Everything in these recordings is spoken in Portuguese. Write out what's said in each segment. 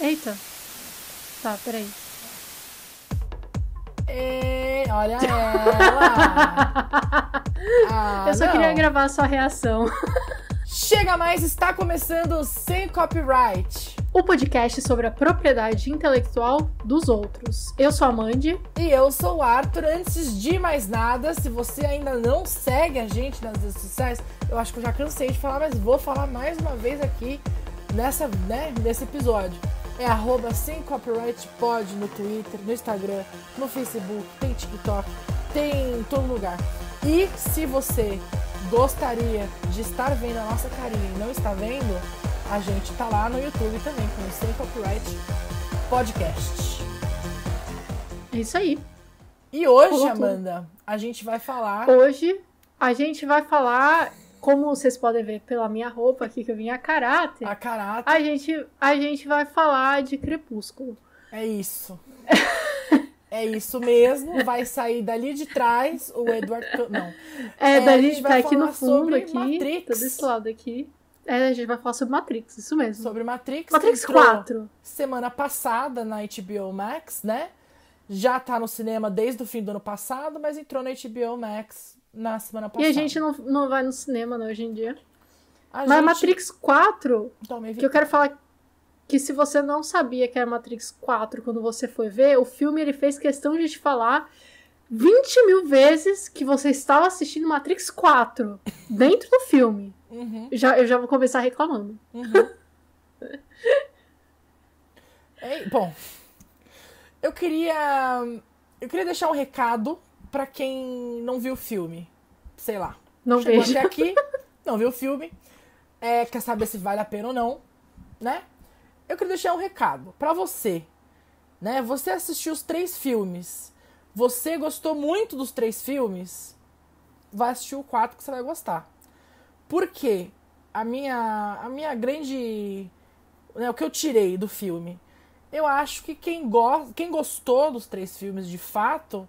Eita. Tá, peraí. E... Olha ela! Ah, Eu só não. queria gravar a sua reação. Chega mais, está começando Sem Copyright. O podcast sobre a propriedade intelectual dos outros. Eu sou a Mandy. E eu sou o Arthur. Antes de mais nada, se você ainda não segue a gente nas redes sociais, eu acho que eu já cansei de falar, mas vou falar mais uma vez aqui nessa, né, nesse episódio é arroba sem copyright pod no Twitter, no Instagram, no Facebook, tem TikTok, tem em todo lugar. E se você gostaria de estar vendo a nossa carinha e não está vendo, a gente tá lá no YouTube também, como Sem Copyright Podcast. É isso aí. E hoje, Amanda, a gente vai falar. Hoje a gente vai falar como vocês podem ver pela minha roupa aqui, que eu vim a caráter. A caráter. A gente, a gente vai falar de Crepúsculo. É isso. é isso mesmo. Vai sair dali de trás o Edward. Não. É, é dali de trás, aqui no fundo, aqui. Matrix. Tá desse lado aqui. É, a gente vai falar sobre Matrix, isso mesmo. Sobre Matrix. Matrix 4. Semana passada na HBO Max, né? Já tá no cinema desde o fim do ano passado, mas entrou na HBO Max na semana passada. E a gente não, não vai no cinema, né, hoje em dia. A Mas gente... Matrix 4, que eu quero falar que se você não sabia que era Matrix 4 quando você foi ver, o filme ele fez questão de te falar 20 mil vezes que você estava assistindo Matrix 4 dentro do filme. Uhum. Já, eu já vou começar reclamando. Uhum. Ei, bom, eu queria. Eu queria deixar um recado para quem não viu o filme, sei lá, não chegou vejo. até aqui, não viu o filme, é, quer saber se vale a pena ou não, né? Eu queria deixar um recado para você, né? Você assistiu os três filmes, você gostou muito dos três filmes, vai assistir o quarto que você vai gostar. Por quê? A minha, a minha grande. Né, o que eu tirei do filme? Eu acho que quem, go quem gostou dos três filmes de fato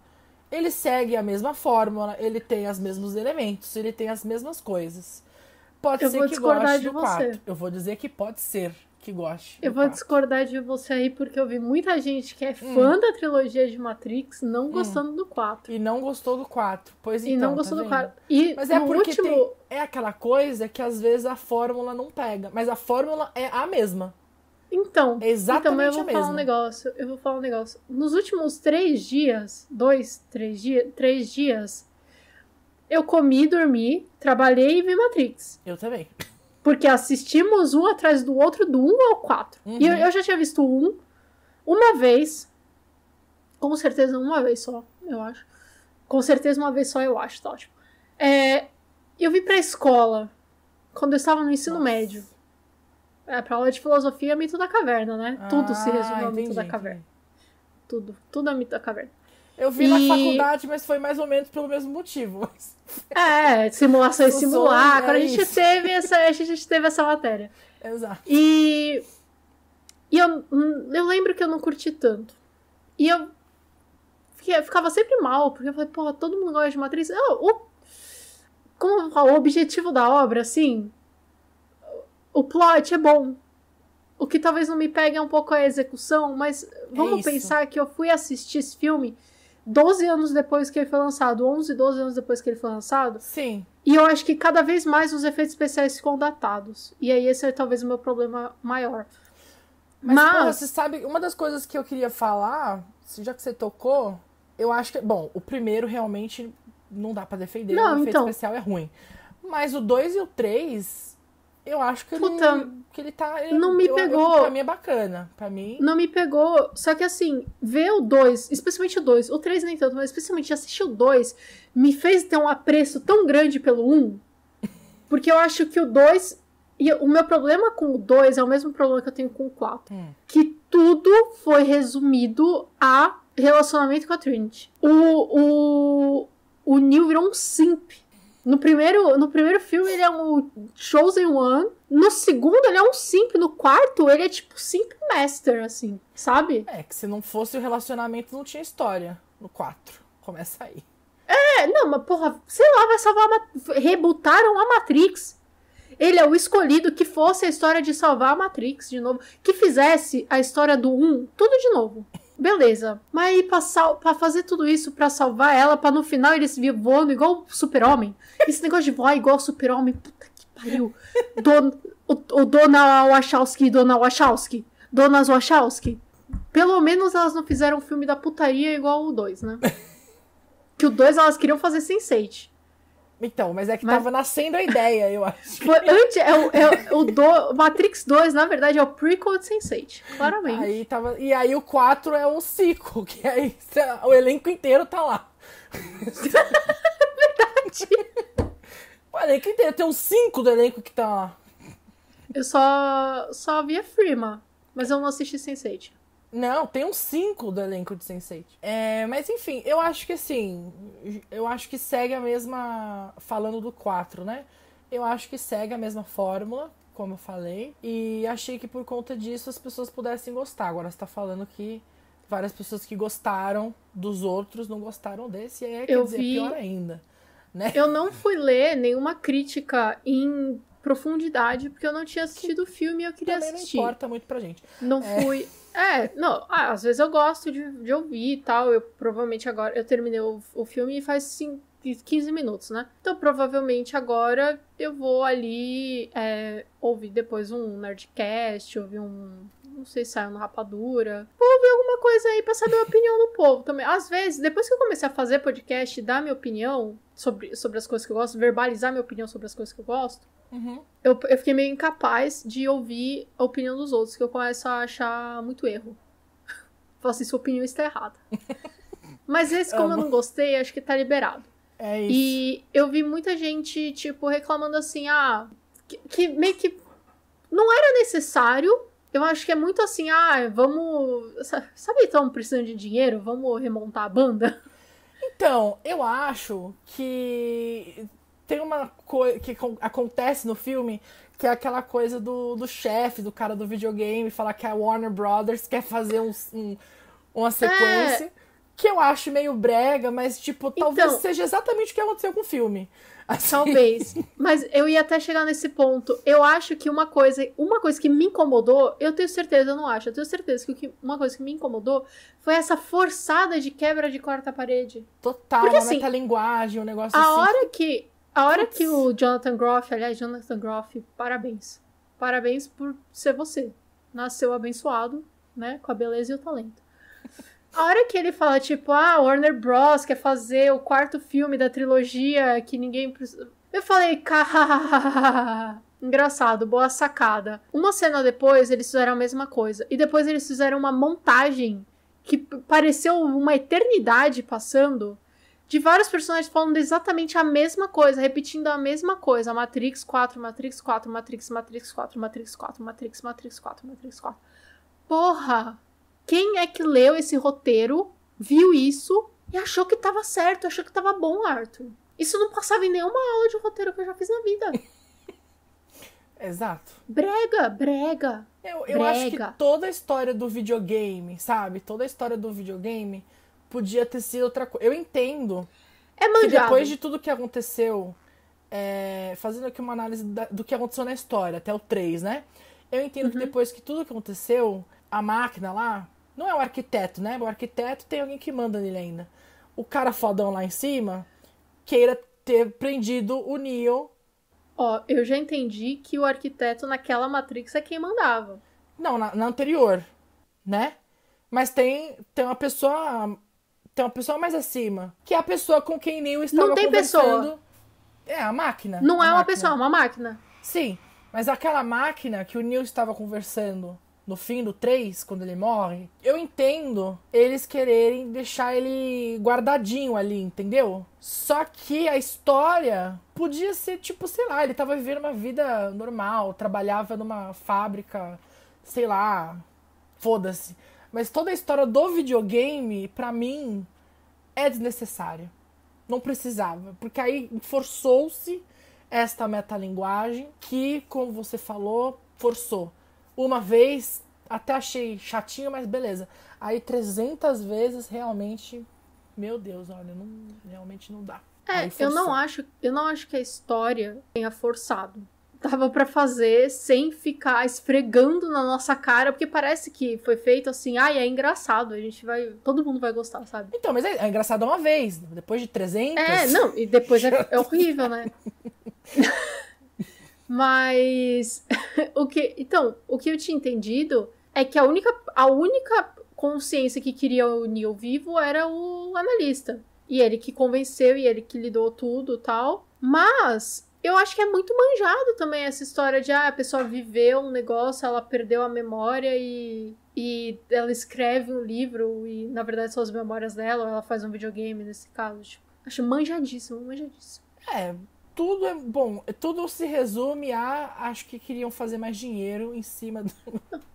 ele segue a mesma fórmula, ele tem os mesmos elementos, ele tem as mesmas coisas. Pode eu ser que goste de do 4. Eu vou dizer que pode ser que goste. Eu vou 4. discordar de você aí, porque eu vi muita gente que é hum. fã hum. da trilogia de Matrix não hum. gostando do 4. E não gostou do 4. Pois e então. E não gostou tá do 4. E Mas é porque último... tem, é aquela coisa que às vezes a fórmula não pega. Mas a fórmula é a mesma. Então, exatamente então eu vou falar um negócio. Eu vou falar um negócio. Nos últimos três dias, dois, três dias, três dias, eu comi, dormi, trabalhei e vi Matrix. Eu também. Porque assistimos um atrás do outro, do um ao quatro. Uhum. E eu, eu, já tinha visto um uma vez. Com certeza uma vez só, eu acho. Com certeza uma vez só, eu acho, tá ótimo. É, eu vim pra escola quando eu estava no ensino Nossa. médio. É, pra aula de filosofia é mito da caverna, né? Ah, Tudo se resume ao mito da caverna. Tudo. Tudo é mito da caverna. Eu vi e... na faculdade, mas foi mais ou menos pelo mesmo motivo. É, simulação e simulacro. É a, gente teve essa, a gente teve essa matéria. Exato. E, e eu, eu lembro que eu não curti tanto. E eu, eu ficava sempre mal, porque eu falei, porra, todo mundo gosta de Matrix. Eu, o, como o objetivo da obra, assim, o plot é bom. O que talvez não me pegue é um pouco a execução, mas vamos é pensar que eu fui assistir esse filme 12 anos depois que ele foi lançado, 11, 12 anos depois que ele foi lançado. Sim. E eu acho que cada vez mais os efeitos especiais ficam datados. E aí esse é talvez o meu problema maior. Mas, Mas... Porra, você sabe, uma das coisas que eu queria falar, já que você tocou, eu acho que, bom, o primeiro realmente não dá para defender, não, o efeito então... especial é ruim. Mas o 2 e o 3, eu acho que Puta, ele, que ele tá. Ele, não me eu, pegou. Eu, pra mim é bacana. Pra mim. Não me pegou. Só que assim, ver o 2, especialmente o 2, o 3 nem tanto, mas especialmente assistir o 2, me fez ter um apreço tão grande pelo 1. Um, porque eu acho que o 2. E o meu problema com o 2 é o mesmo problema que eu tenho com o 4. Hum. Que tudo foi resumido a relacionamento com a Trinity. O, o, o Neil virou um simp no primeiro, no primeiro filme ele é um Chosen One. No segundo ele é um Simp. No quarto ele é tipo Simp Master, assim, sabe? É, que se não fosse o relacionamento não tinha história. No 4. Começa aí. É, não, mas porra, sei lá, vai salvar. A... Rebutaram a Matrix. ele é o escolhido que fosse a história de salvar a Matrix de novo, que fizesse a história do 1 tudo de novo. Beleza. Mas aí pra, sal pra fazer tudo isso, pra salvar ela, pra no final eles vir voando igual o super-homem. Esse negócio de voar igual o super-homem, puta que pariu. Don, o, o Dona Wachowski, Dona Wachowski, Dona Wachowski. Pelo menos elas não fizeram um filme da putaria igual o 2, né? Que o 2 elas queriam fazer Sense8. Então, mas é que mas... tava nascendo a ideia, eu acho. Antes, é o, é o do, Matrix 2, na verdade, é o prequel de Sense8, claramente. Aí tava, e aí o 4 é o ciclo, que aí o elenco inteiro tá lá. verdade. O elenco inteiro, tem uns 5 do elenco que tá lá. Eu só, só vi a Freema, mas eu não assisti Sense8. Não, tem uns cinco do elenco de Sense8. É, mas enfim, eu acho que assim. Eu acho que segue a mesma. Falando do 4, né? Eu acho que segue a mesma fórmula, como eu falei. E achei que por conta disso as pessoas pudessem gostar. Agora você tá falando que várias pessoas que gostaram dos outros não gostaram desse. E aí quer eu dizer, vi... pior ainda. Né? Eu não fui ler nenhuma crítica em profundidade, porque eu não tinha assistido o filme e eu queria Também assistir. não importa muito pra gente. Não é. fui. É, não, ah, às vezes eu gosto de, de ouvir e tal. Eu provavelmente agora. Eu terminei o, o filme faz sim, 15 minutos, né? Então provavelmente agora eu vou ali é, ouvir depois um Nerdcast, ouvir um. Não sei se saiu no Rapadura. Vou ouvir alguma coisa aí pra saber a opinião do povo também. Às vezes, depois que eu comecei a fazer podcast e dar minha opinião sobre, sobre as coisas que eu gosto, verbalizar minha opinião sobre as coisas que eu gosto, Uhum. Eu, eu fiquei meio incapaz de ouvir a opinião dos outros, que eu começo a achar muito erro. Falo assim, sua opinião está errada. Mas esse, como Amo. eu não gostei, acho que tá liberado. É isso. E eu vi muita gente, tipo, reclamando assim, ah, que, que meio que não era necessário. Eu acho que é muito assim, ah, vamos. Sabe, estamos precisando de dinheiro? Vamos remontar a banda? Então, eu acho que tem uma coisa que acontece no filme que é aquela coisa do, do chefe, do cara do videogame, falar que a Warner Brothers quer fazer um, um uma sequência. É. Que eu acho meio brega, mas, tipo, talvez então, seja exatamente o que aconteceu com o filme. Assim. Talvez. Mas eu ia até chegar nesse ponto. Eu acho que uma coisa, uma coisa que me incomodou, eu tenho certeza, eu não acho, eu tenho certeza que uma coisa que me incomodou foi essa forçada de quebra de quarta parede. Total, Porque, assim, metalinguagem, um negócio a assim. A hora que a hora que o Jonathan Groff, aliás, Jonathan Groff, parabéns. Parabéns por ser você. Nasceu abençoado, né? Com a beleza e o talento. A hora que ele fala, tipo, ah, Warner Bros. quer fazer o quarto filme da trilogia que ninguém precisa. Eu falei, cara. Engraçado, boa sacada. Uma cena depois, eles fizeram a mesma coisa. E depois eles fizeram uma montagem que pareceu uma eternidade passando de vários personagens falando exatamente a mesma coisa, repetindo a mesma coisa. Matrix 4, Matrix 4, Matrix, Matrix 4, Matrix 4, Matrix, Matrix 4, Matrix 4. Porra! Quem é que leu esse roteiro, viu isso e achou que tava certo, achou que tava bom, Arthur? Isso não passava em nenhuma aula de roteiro que eu já fiz na vida. Exato. Brega, brega. Eu, eu brega. acho que toda a história do videogame, sabe? Toda a história do videogame podia ter sido outra coisa. Eu entendo é manjado. que depois de tudo que aconteceu, é, fazendo aqui uma análise da, do que aconteceu na história, até o 3, né? Eu entendo uhum. que depois que tudo que aconteceu, a máquina lá, não é o arquiteto, né? O arquiteto tem alguém que manda nele ainda. O cara fodão lá em cima queira ter prendido o Neo. Ó, eu já entendi que o arquiteto naquela Matrix é quem mandava. Não, na, na anterior, né? Mas tem, tem uma pessoa tem uma pessoa mais acima, que é a pessoa com quem Neo estava Não tem conversando. pessoa. É, a máquina. Não a é máquina. uma pessoa, é uma máquina. Sim, mas aquela máquina que o Neo estava conversando no fim do 3, quando ele morre, eu entendo eles quererem deixar ele guardadinho ali, entendeu? Só que a história podia ser tipo, sei lá, ele tava vivendo uma vida normal, trabalhava numa fábrica, sei lá, foda-se. Mas toda a história do videogame, para mim, é desnecessária. Não precisava. Porque aí forçou-se esta metalinguagem que, como você falou, forçou. Uma vez, até achei chatinho, mas beleza. Aí 300 vezes, realmente, meu Deus, olha, não, realmente não dá. É, eu não acho, eu não acho que a história tenha forçado. Dava para fazer sem ficar esfregando na nossa cara, porque parece que foi feito assim, ai, ah, é engraçado, a gente vai, todo mundo vai gostar, sabe? Então, mas é, é engraçado uma vez, depois de 300... É, não, e depois é, é horrível, né? mas o que, então, o que eu tinha entendido é que a única, a única consciência que queria o Neil vivo era o analista. E ele que convenceu e ele que lidou tudo tal. Mas eu acho que é muito manjado também essa história de ah, a pessoa viveu um negócio, ela perdeu a memória e, e ela escreve um livro e na verdade são as memórias dela, ou ela faz um videogame nesse caso. Tipo, acho manjadíssimo, manjadíssimo. É, tudo é bom, tudo se resume a acho que queriam fazer mais dinheiro em cima do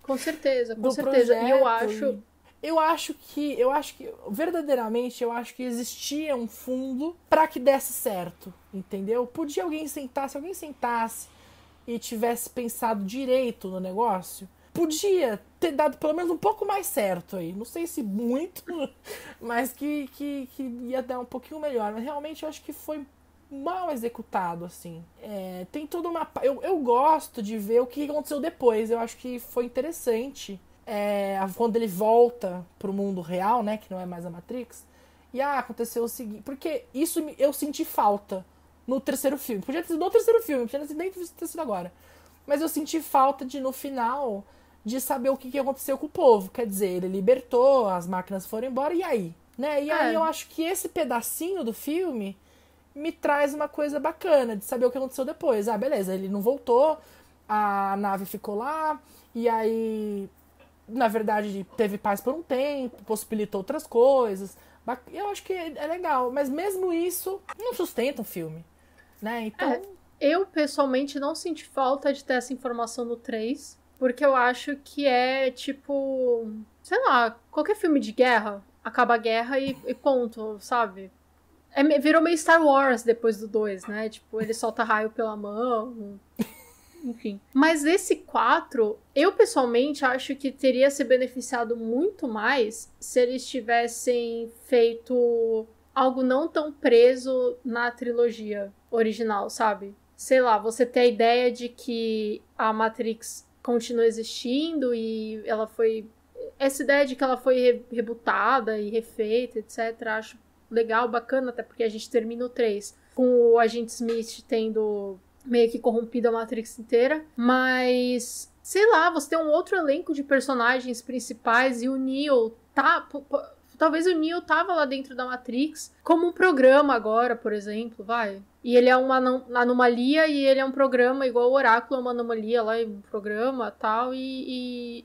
Com certeza, com certeza. E eu acho eu acho que eu acho que verdadeiramente eu acho que existia um fundo para que desse certo, entendeu? Podia alguém sentar, se alguém sentasse e tivesse pensado direito no negócio, podia ter dado pelo menos um pouco mais certo aí. Não sei se muito, mas que, que, que ia dar um pouquinho melhor. Mas realmente eu acho que foi mal executado, assim. É, tem toda uma. Eu, eu gosto de ver o que aconteceu depois. Eu acho que foi interessante é, quando ele volta pro mundo real, né, que não é mais a Matrix, e ah, aconteceu o seguinte, porque isso eu senti falta no terceiro filme. Podia ter sido no terceiro filme, podia nem ter sido agora. Mas eu senti falta de, no final, de saber o que, que aconteceu com o povo. Quer dizer, ele libertou, as máquinas foram embora, e aí? Né? E aí é. eu acho que esse pedacinho do filme me traz uma coisa bacana de saber o que aconteceu depois. Ah, beleza, ele não voltou, a nave ficou lá, e aí na verdade, teve paz por um tempo, possibilitou outras coisas. Eu acho que é legal, mas mesmo isso não sustenta o filme, né? Então. É, eu, pessoalmente, não senti falta de ter essa informação no 3, porque eu acho que é tipo. Sei lá, qualquer filme de guerra, acaba a guerra e, e ponto, sabe? É, virou meio Star Wars depois do 2, né? Tipo, ele solta raio pela mão enfim. Mas esse 4, eu pessoalmente acho que teria se beneficiado muito mais se eles tivessem feito algo não tão preso na trilogia original, sabe? Sei lá, você ter a ideia de que a Matrix continua existindo e ela foi. Essa ideia de que ela foi re rebutada e refeita, etc., acho legal, bacana, até porque a gente termina o 3 com o agente Smith tendo meio que corrompida a Matrix inteira, mas sei lá, você tem um outro elenco de personagens principais e o Neo tá talvez o Neo tava lá dentro da Matrix como um programa agora, por exemplo, vai. E ele é uma anomalia e ele é um programa igual o Oráculo é uma anomalia lá em um programa, tal e, e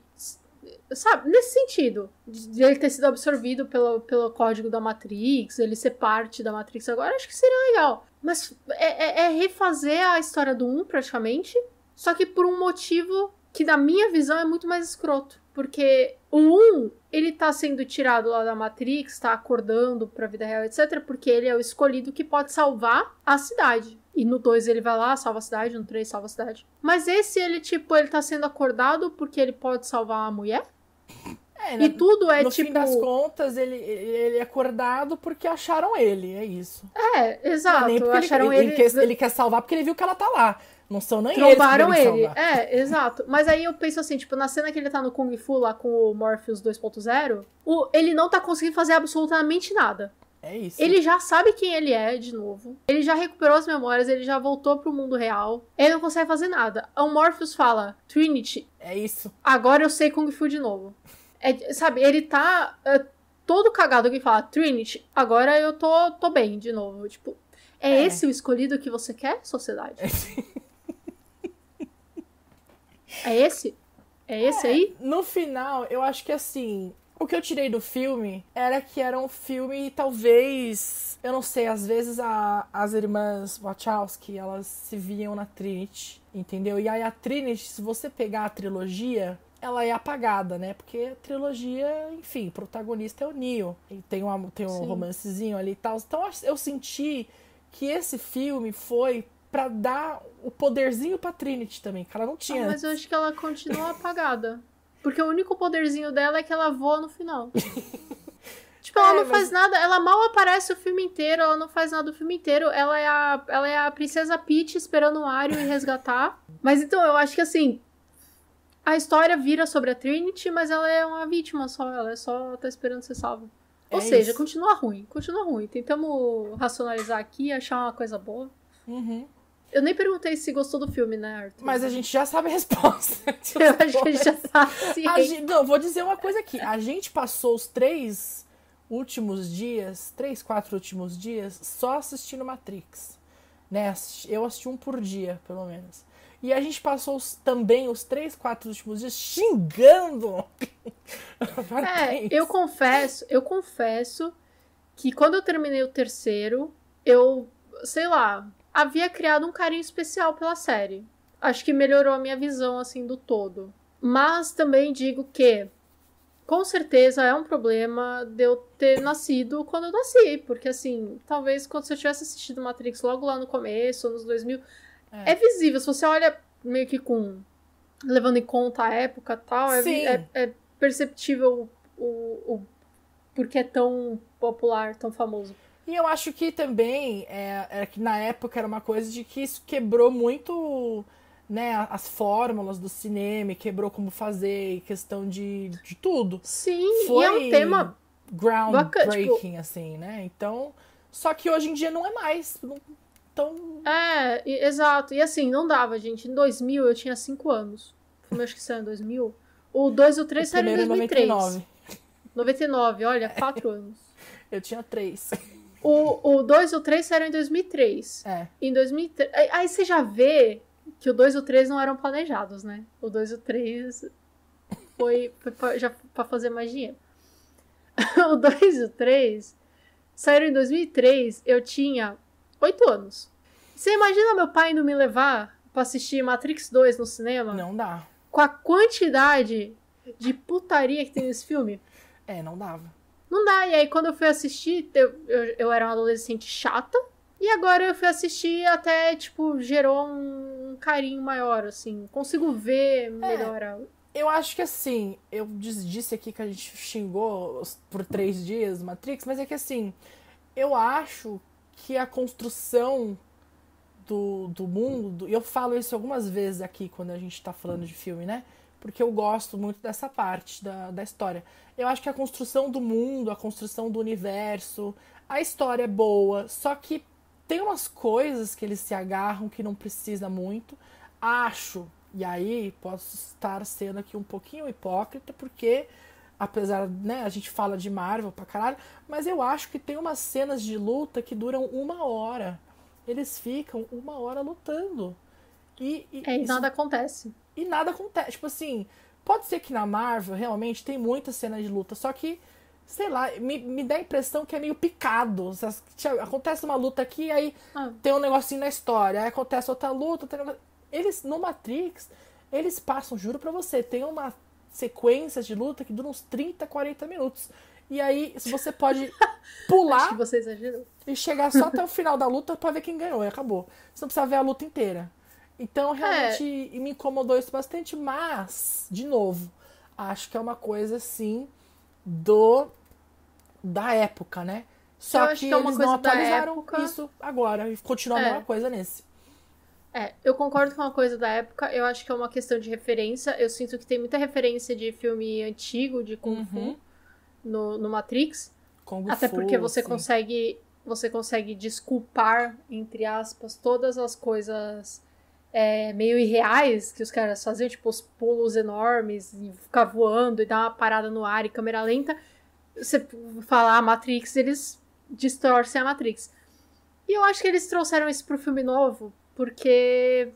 sabe, nesse sentido, de ele ter sido absorvido pelo, pelo código da Matrix, ele ser parte da Matrix agora, acho que seria legal. Mas é, é, é refazer a história do 1, praticamente. Só que por um motivo que, na minha visão, é muito mais escroto. Porque o 1, ele tá sendo tirado lá da Matrix, tá acordando pra vida real, etc. Porque ele é o escolhido que pode salvar a cidade. E no 2 ele vai lá, salva a cidade, no 3 salva a cidade. Mas esse, ele, tipo, ele tá sendo acordado porque ele pode salvar a mulher? É, e tudo é no tipo. No fim das contas, ele, ele é acordado porque acharam ele, é isso. É, exato. Não, acharam ele, ele, ele, quer, ele quer salvar porque ele viu que ela tá lá. Não são nem Trombaram eles ele. É, exato. Mas aí eu penso assim, tipo, na cena que ele tá no Kung Fu lá com o Morpheus 2.0, ele não tá conseguindo fazer absolutamente nada. É isso. Ele já sabe quem ele é de novo. Ele já recuperou as memórias, ele já voltou pro mundo real. Ele não consegue fazer nada. O Morpheus fala: Trinity. É isso. Agora eu sei Kung Fu de novo. É, sabe, ele tá é, todo cagado que fala, Trinity, agora eu tô, tô bem de novo. Tipo, é, é. esse o escolhido que você quer, sociedade? é esse? É esse é, aí? No final, eu acho que assim. O que eu tirei do filme era que era um filme, talvez. Eu não sei, às vezes a, as irmãs Wachowski elas se viam na Trinity, entendeu? E aí a Trinity, se você pegar a trilogia, ela é apagada, né? Porque a trilogia, enfim, o protagonista é o Neo. E tem, uma, tem um Sim. romancezinho ali e tal. Então eu senti que esse filme foi para dar o poderzinho pra Trinity também, que ela não tinha. Ah, mas eu acho que ela continua apagada. Porque o único poderzinho dela é que ela voa no final. tipo, ela é, não mas... faz nada, ela mal aparece o filme inteiro, ela não faz nada o filme inteiro. Ela é a, ela é a princesa Peach esperando o Mario e resgatar. Mas então, eu acho que assim. A história vira sobre a Trinity, mas ela é uma vítima só. Ela é só tá esperando ser salva. Ou É seja, isso. continua ruim. Continua ruim. Tentamos racionalizar aqui, achar uma coisa boa. Uhum. Eu nem perguntei se gostou do filme, né, Arthur? Mas a gente já sabe a resposta. Eu acho que a gente já sabe. sim. A gente- não, vou dizer uma coisa aqui. A gente passou os três últimos dias, três, quatro últimos dias, só assistindo Matrix. Né? Eu assisti um por dia, pelo menos. E a gente passou os- também os três, quatro últimos dias xingando. É, eu confesso, eu confesso que quando eu terminei o terceiro, eu, sei lá, havia criado um carinho especial pela série. Acho que melhorou a minha visão, assim, do todo. Mas também digo que, com certeza, é um problema de eu ter nascido quando eu nasci. Porque, assim, talvez quando você tivesse assistido Matrix logo lá no começo, anos 2000, É. é, visível. Se você olha meio que com... levando em conta a época e tal, é, é, é perceptível o, o porque é tão popular, tão famoso. E eu acho que também é, é que na época era uma coisa de que isso quebrou muito né, as fórmulas do cinema, quebrou como fazer, questão de, de tudo. Sim, Foi e é um tema. groundbreaking, assim, né? Então. Só que hoje em dia não é mais. Não- Então. É, e- exato. E assim, não dava, gente. Em 2000 eu tinha 5 anos. O filme acho que saiu em 2000. O 2 e o 3 o saíram em primeiro em 2003. 99. 99, olha, 4 anos. Eu tinha três. O, o 2 e o 3 saíram em 2003. É. Em 2003. Aí, você já vê que o 2 e o 3 não eram planejados, né? O 2 e o 3 foi, foi pra, já pra fazer mais dinheiro. o 2 e o 3 saíram em 2003. Eu tinha 8 anos. Você imagina meu pai indo me levar pra assistir Matrix 2 no cinema? Não dá. Com a quantidade de putaria que tem nesse filme? É, não dava. Não dá. E aí, quando eu fui assistir, eu, eu, eu era uma adolescente chata. E agora eu fui assistir até, tipo, gerou um carinho maior, assim. Consigo ver melhor. a- Eu acho que assim, eu dis- disse aqui que a gente xingou por três dias Matrix, mas é que assim, eu acho que a construção do, do mundo, e eu falo isso algumas vezes aqui quando a gente tá falando de filme, né? Porque eu gosto muito dessa parte da, da história. Eu acho que a construção do mundo, a construção do universo, a história é boa, só que tem umas coisas que eles se agarram que não precisa muito. Acho, e aí posso estar sendo aqui um pouquinho hipócrita, porque apesar, né, a gente fala de Marvel pra caralho, mas eu acho que tem umas cenas de luta que duram uma hora. Eles ficam uma hora lutando. E, e É, e isso- nada acontece. e nada acontece. Tipo assim, pode ser que na Marvel realmente tem muita cena de luta, só que, sei lá, me, me dá a impressão que é meio picado. Acontece uma luta aqui, aí Ah. tem um negocinho na história, aí acontece outra luta. Eles, no Matrix, eles passam, juro pra você, tem uma sequência de luta que dura uns 30, 40 minutos. E aí, se você pode pular você e chegar só até o final da luta pra ver quem ganhou e acabou. Você não precisa ver a luta inteira. Então, realmente, me incomodou isso bastante, mas, de novo, acho que é uma coisa, assim, do da época, né? Só que, que é uma eles não coisa da atualizaram época. isso agora e continua a É. mesma coisa nesse. É, eu concordo com uma coisa da época. Eu acho que é uma questão de referência. Eu sinto que tem muita referência de filme antigo, de Kung Fu, Uhum. no, no Matrix. Kung Até Fu, porque você assim. consegue você consegue desculpar, entre aspas, todas as coisas é, meio irreais que os caras faziam, tipo os pulos enormes e ficar voando e dar uma parada no ar e câmera lenta. Você falar a Matrix, eles distorcem a Matrix. E eu acho que eles trouxeram isso pro filme novo porque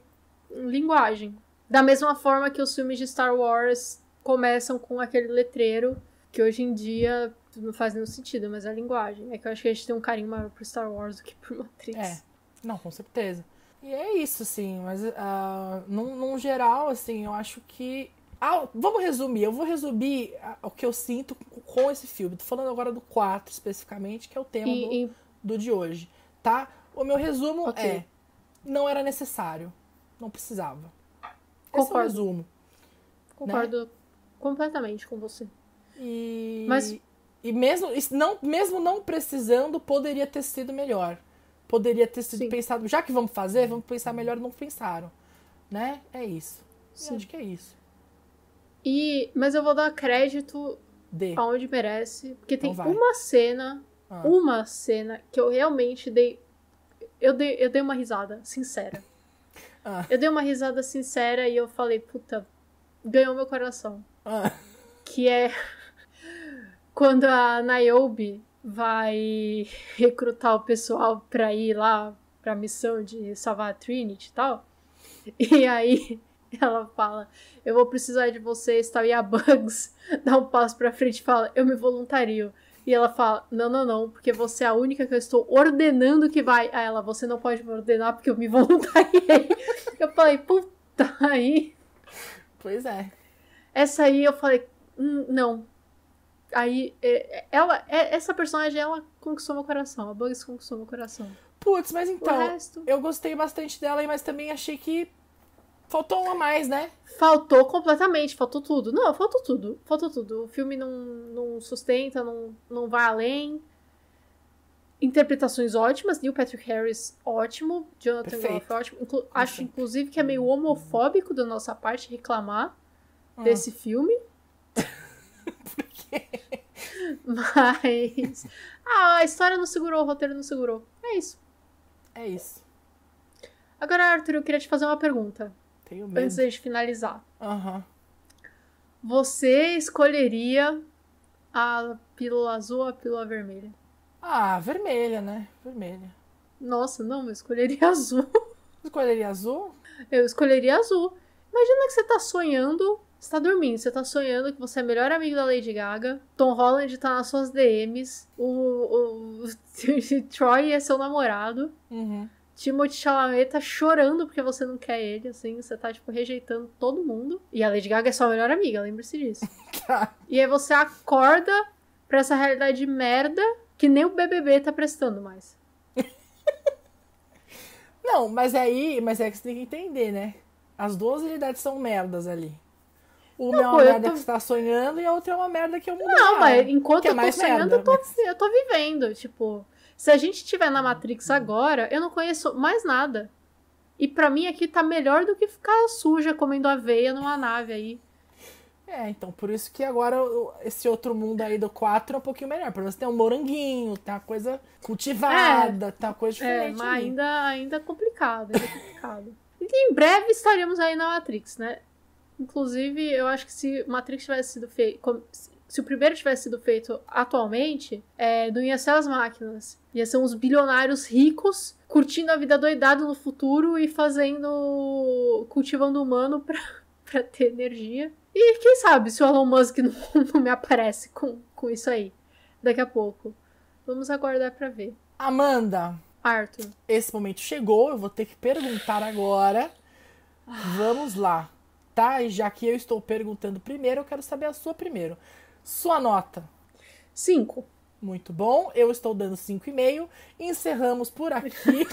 linguagem. Da mesma forma que os filmes de Star Wars começam com aquele letreiro que hoje em dia não faz nenhum sentido, mas é a linguagem. É que eu acho que a gente tem um carinho maior pro Star Wars do que pro Matrix. É, não, com certeza. E é isso, assim, mas ah, num, num geral, assim, eu acho que. Ah, vamos resumir, eu vou resumir ah, o que eu sinto com esse filme. Tô falando agora do 4 especificamente, que é o tema do, E, e- do de hoje, tá? O meu resumo Ok. é: não era necessário, não precisava. Esse é o Concordo. resumo. concordo completamente com você. E, Mas- e mesmo, não, mesmo não precisando, poderia ter sido melhor. Poderia ter sido Sim. pensado, já que vamos fazer, vamos pensar melhor, não pensaram. né? É isso. Sim. Eu acho que é isso. E, mas eu vou dar crédito D. aonde merece, porque tem Então vai. uma cena, Ah. uma cena que eu realmente dei eu dei, eu dei uma risada sincera. Ah. Eu dei uma risada sincera e eu falei, puta, ganhou meu coração. Ah. Que é quando a Niobe vai recrutar o pessoal pra ir lá pra missão de salvar a Trinity e tal. E aí ela fala, eu vou precisar de vocês, tal. E a Bugs dá um passo pra frente e fala, eu me voluntario. E ela fala, não, não, não, porque você é a única que eu estou ordenando que vai. Aí ela, você não pode me ordenar porque eu me voluntariei. Eu falei, puta, aí Pois é. essa aí eu falei, "Hum, não. Aí, é, é, ela, é, essa personagem, ela conquistou meu coração. A Bugs conquistou meu coração. Putz, mas então, resto. eu gostei bastante dela, mas também achei que faltou um a mais, né? Faltou completamente, faltou tudo. Não, faltou tudo. Faltou tudo. O filme não, não sustenta, não, não vai além. Interpretações ótimas. Neil Patrick Harris, ótimo. Jonathan Perfeito. Groff, ótimo. Inclu- acho, inclusive, que é meio homofóbico da nossa parte reclamar Ah. desse filme. Mas. Ah, a história não segurou, o roteiro não segurou. É isso. É isso. Agora, Arthur, eu queria te fazer uma pergunta. Tenho Antes medo. da gente finalizar. Aham. Você escolheria a pílula azul ou a pílula vermelha? Ah, vermelha, né? Vermelha. Nossa, não, eu escolheria azul. Escolheria azul? Eu escolheria azul. Imagina que você tá sonhando, você tá dormindo, você tá sonhando que você é melhor amigo da Lady Gaga, Tom Holland tá nas suas DMs, o, o Troy é seu namorado, Uhum. Timothy Chalamet tá chorando porque você não quer ele, assim, você tá, tipo, rejeitando todo mundo. E a Lady Gaga é sua melhor amiga, lembre-se disso. Tá. E aí você acorda pra essa realidade de merda que nem o BBB tá prestando mais. Não, mas aí, mas é que você tem que entender, né? As duas realidades são merdas ali. Uma é uma pô, eu merda tô- que você tá sonhando e a outra é uma merda que é o mundo Não, mas enquanto é eu tô sonhando, merda, eu, tô, mas- eu tô vivendo. Tipo, se a gente estiver na Matrix agora, eu não conheço mais nada. E pra mim aqui tá melhor do que ficar suja comendo aveia numa nave aí. É, então por isso que agora esse outro mundo aí do 4 é um pouquinho melhor. Pra você tem um moranguinho, tem uma coisa cultivada, tem uma coisa É, diferente. mas ali. ainda, ainda é complicado, ainda é complicado. E em breve estaremos aí na Matrix, né? Inclusive, eu acho que se Matrix tivesse sido feito. Se o primeiro tivesse sido feito atualmente, é, não ia ser as máquinas. Ia ser uns bilionários ricos curtindo a vida doidada no futuro e fazendo. cultivando humano pra, pra ter energia. E quem sabe se o Elon Musk não, não me aparece com, com isso aí daqui a pouco. Vamos aguardar pra ver. Amanda, Arthur. esse momento chegou, eu vou ter que perguntar agora. Vamos lá, tá? E já que eu estou perguntando primeiro, eu quero saber a sua primeiro. Sua nota. Cinco. Muito bom, eu estou dando 5,5. Encerramos por aqui.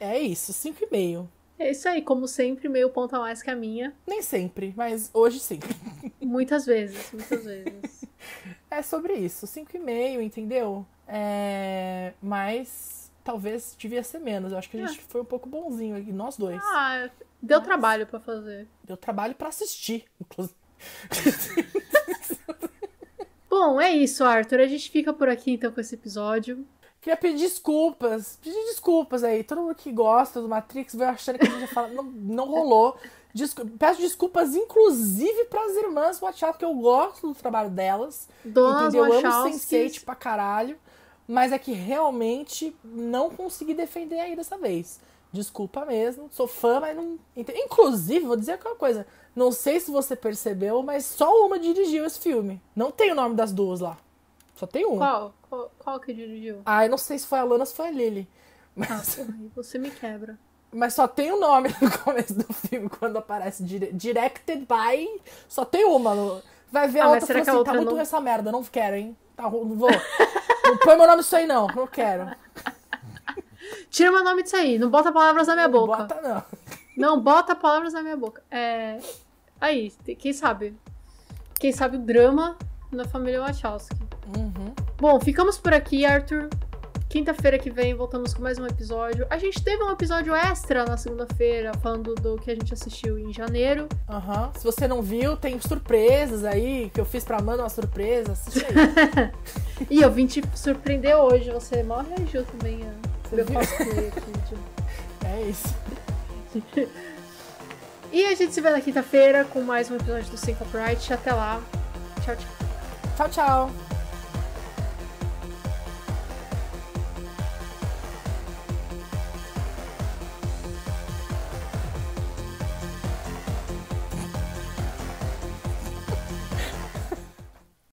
é isso, 5,5. É isso aí, como sempre, meio ponto a mais que a minha. Nem sempre, mas hoje sim. Muitas vezes, muitas vezes. É sobre isso, 5,5, entendeu? É... Mas talvez devia ser menos. Eu acho que a gente foi um pouco bonzinho aqui, nós dois. Ah, deu Mas- trabalho pra fazer. Deu trabalho pra assistir, inclusive. Bom, é isso, Arthur. A gente fica por aqui então com esse episódio. Queria pedir desculpas. Pedir desculpas aí. Todo mundo que gosta do Matrix veio achando que a gente ia falar. Não, não rolou. Descu- Peço desculpas, inclusive, pras irmãs Wachowski, porque eu gosto do trabalho delas. Donas entendeu? Eu amo Wachowskis. Sense8 pra caralho. Mas é que realmente não consegui defender aí dessa vez. Desculpa mesmo. Sou fã, mas não. Inclusive, vou dizer uma coisa. Não sei se você percebeu, mas só uma dirigiu esse filme. Não tem o nome das duas lá. Só tem uma. Qual? qual? Qual que dirigiu? Ah, eu não sei se foi a Lana ou se foi a Lily. Ah, Mas, aí você me quebra. mas só tem o nome no começo do filme, quando aparece dire- Directed by. Só tem uma. Vai ver Ah, a mas outra e que a assim: outra tá muito não- ruim essa merda, não quero, hein? Tá, não vou. não põe meu nome nisso aí, não. Não quero. Tira meu nome disso aí. Não bota palavras na minha Não boca. Bota, não. Não bota palavras na minha boca. É. Aí, quem sabe? Quem sabe o drama na família Wachowski. Uhum. Bom, ficamos por aqui, Arthur. Quinta-feira que vem voltamos com mais um episódio. A gente teve um episódio extra na segunda-feira, falando do que a gente assistiu em janeiro. Aham. Uhum. Se você não viu, tem surpresas aí, que eu fiz pra Amanda uma surpresa. Assiste aí. e eu vim te surpreender hoje. Você mal reagiu também a meu cosplay aqui. De... É isso. e a gente se vê na quinta-feira com mais um episódio do Sync Upright. Até lá. Tchau, tchau. Tchau, tchau.